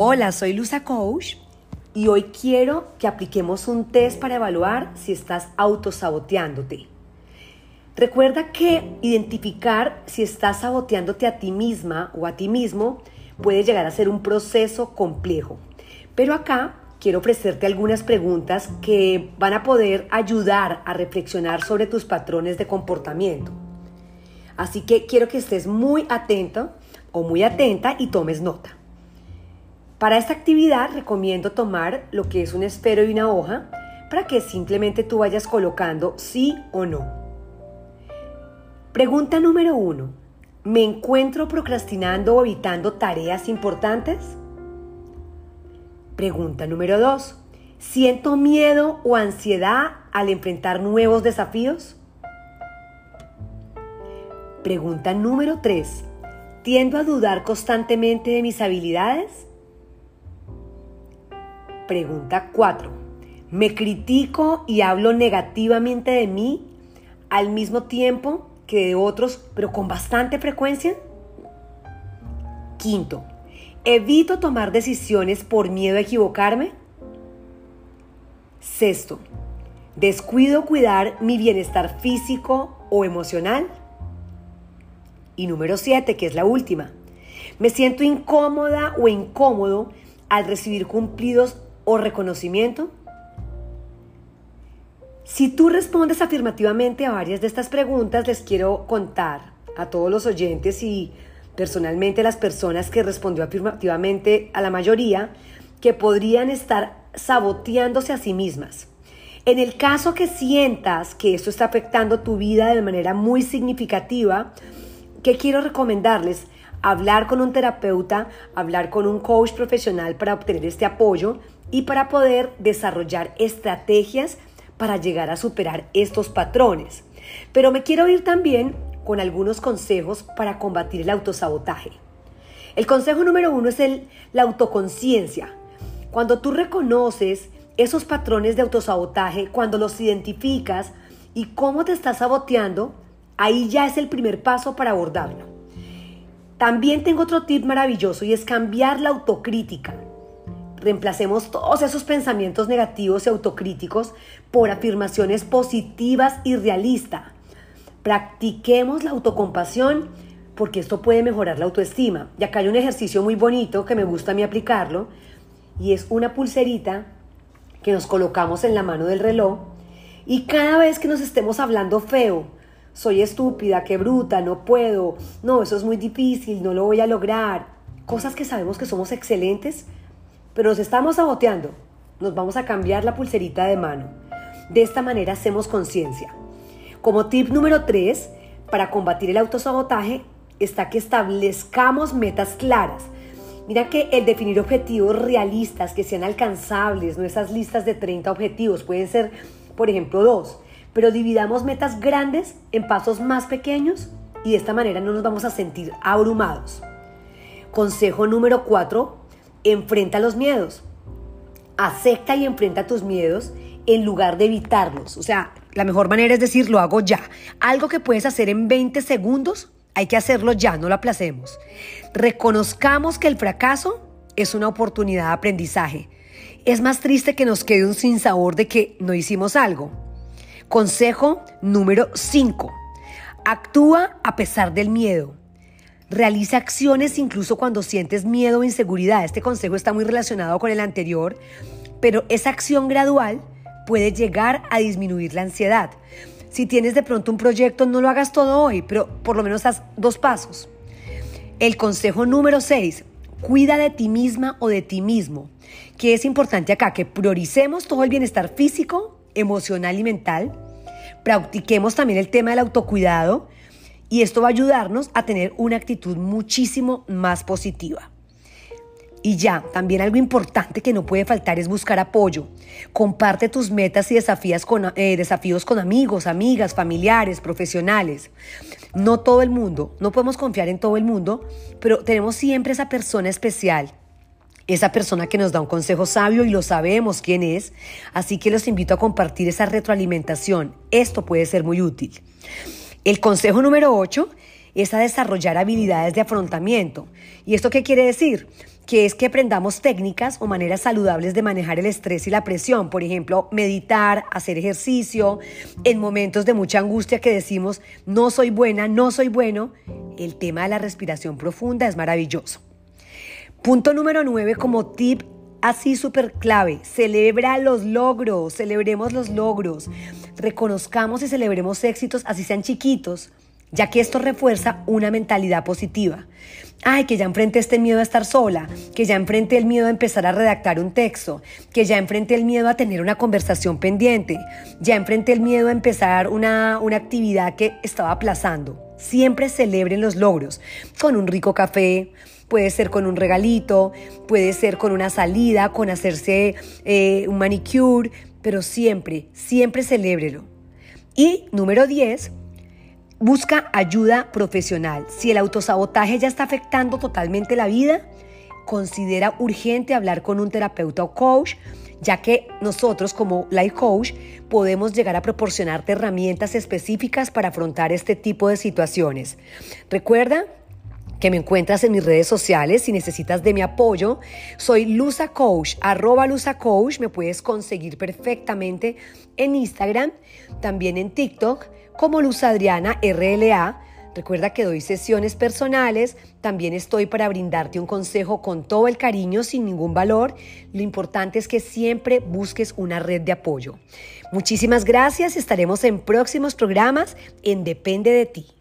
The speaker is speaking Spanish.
Hola, soy Luza Coach y hoy quiero que apliquemos un test para evaluar si estás autosaboteándote. Recuerda que identificar si estás saboteándote a ti misma o a ti mismo puede llegar a ser un proceso complejo. Pero acá quiero ofrecerte algunas preguntas que van a poder ayudar a reflexionar sobre tus patrones de comportamiento. Así que quiero que estés muy atento o muy atenta y tomes nota. Para esta actividad recomiendo tomar lo que es un esfero y una hoja para que simplemente tú vayas colocando sí o no. Pregunta número uno. ¿Me encuentro procrastinando o evitando tareas importantes? Pregunta número 2. ¿Siento miedo o ansiedad al enfrentar nuevos desafíos? Pregunta número 3. ¿Tiendo a dudar constantemente de mis habilidades? Pregunta 4. ¿Me critico y hablo negativamente de mí al mismo tiempo que de otros, pero con bastante frecuencia? Quinto, ¿evito tomar decisiones por miedo a equivocarme? Sexto, ¿descuido cuidar mi bienestar físico o emocional? Y número siete, que es la última, ¿me siento incómoda o incómodo al recibir cumplidos o reconocimiento? Si tú respondes afirmativamente a varias de estas preguntas, les quiero contar a todos los oyentes y personalmente a las personas que respondió afirmativamente a la mayoría que podrían estar saboteándose a sí mismas. En el caso que sientas que esto está afectando tu vida de manera muy significativa, ¿qué quiero recomendarles? Hablar con un terapeuta, hablar con un coach profesional para obtener este apoyo y para poder desarrollar estrategias para llegar a superar estos patrones. Pero me quiero ir también con algunos consejos para combatir el autosabotaje. El consejo número uno es el, la autoconciencia. Cuando tú reconoces esos patrones de autosabotaje, cuando los identificas y cómo te estás saboteando, ahí ya es el primer paso para abordarlo. También tengo otro tip maravilloso y es cambiar la autocrítica. Reemplacemos todos esos pensamientos negativos y autocríticos por afirmaciones positivas y realistas. Practiquemos la autocompasión porque esto puede mejorar la autoestima. Y acá hay un ejercicio muy bonito que me gusta a mí aplicarlo y es una pulserita que nos colocamos en la mano del reloj y cada vez que nos estemos hablando feo, soy estúpida, qué bruta, no puedo, no, eso es muy difícil, no lo voy a lograr, cosas que sabemos que somos excelentes, pero nos estamos saboteando. Nos vamos a cambiar la pulserita de mano. De esta manera hacemos conciencia. Como tip número 3, para combatir el autosabotaje, está que establezcamos metas claras. Mira que el definir objetivos realistas que sean alcanzables, no esas listas de 30 objetivos, pueden ser, por ejemplo, dos, pero dividamos metas grandes en pasos más pequeños y de esta manera no nos vamos a sentir abrumados. Consejo número 4, enfrenta los miedos. Acepta y enfrenta tus miedos en lugar de evitarlos. O sea, la mejor manera es decir, lo hago ya. Algo que puedes hacer en 20 segundos, hay que hacerlo ya, no lo aplacemos. Reconozcamos que el fracaso es una oportunidad de aprendizaje. Es más triste que nos quede un sinsabor de que no hicimos algo. Consejo número 5. Actúa a pesar del miedo. Realiza acciones incluso cuando sientes miedo o inseguridad. Este consejo está muy relacionado con el anterior, pero esa acción gradual puede llegar a disminuir la ansiedad. Si tienes de pronto un proyecto, no lo hagas todo hoy, pero por lo menos haz dos pasos. El consejo número 6, cuida de ti misma o de ti mismo. Que es importante acá que prioricemos todo el bienestar físico, emocional y mental. Practiquemos también el tema del autocuidado y esto va a ayudarnos a tener una actitud muchísimo más positiva. Y ya, también algo importante que no puede faltar es buscar apoyo. Comparte tus metas y desafíos con, eh, desafíos con amigos, amigas, familiares, profesionales. No todo el mundo, no podemos confiar en todo el mundo, pero tenemos siempre esa persona especial, esa persona que nos da un consejo sabio y lo sabemos quién es. Así que los invito a compartir esa retroalimentación. Esto puede ser muy útil. El consejo número 8 es a desarrollar habilidades de afrontamiento. ¿Y esto qué quiere decir? que es que aprendamos técnicas o maneras saludables de manejar el estrés y la presión. Por ejemplo, meditar, hacer ejercicio, en momentos de mucha angustia que decimos, no soy buena, no soy bueno, el tema de la respiración profunda es maravilloso. Punto número 9 como tip así súper clave. Celebra los logros, celebremos los logros. Reconozcamos y celebremos éxitos, así sean chiquitos, ya que esto refuerza una mentalidad positiva. Ay, que ya enfrente este miedo a estar sola, que ya enfrente el miedo a empezar a redactar un texto, que ya enfrente el miedo a tener una conversación pendiente, ya enfrente el miedo a empezar una, una actividad que estaba aplazando. Siempre celebren los logros, con un rico café, puede ser con un regalito, puede ser con una salida, con hacerse eh, un manicure, pero siempre, siempre celébrelo. Y número 10, busca ayuda profesional. Si el autosabotaje ya está afectando totalmente la vida, considera urgente hablar con un terapeuta o coach, ya que nosotros como life coach podemos llegar a proporcionarte herramientas específicas para afrontar este tipo de situaciones. Recuerda que me encuentras en mis redes sociales si necesitas de mi apoyo. Soy Luza Coach, arroba Luza Coach, me puedes conseguir perfectamente en Instagram, también en TikTok como Luz Adriana RLA. Recuerda que doy sesiones personales, también estoy para brindarte un consejo con todo el cariño, sin ningún valor. Lo importante es que siempre busques una red de apoyo. Muchísimas gracias, estaremos en próximos programas en Depende de ti.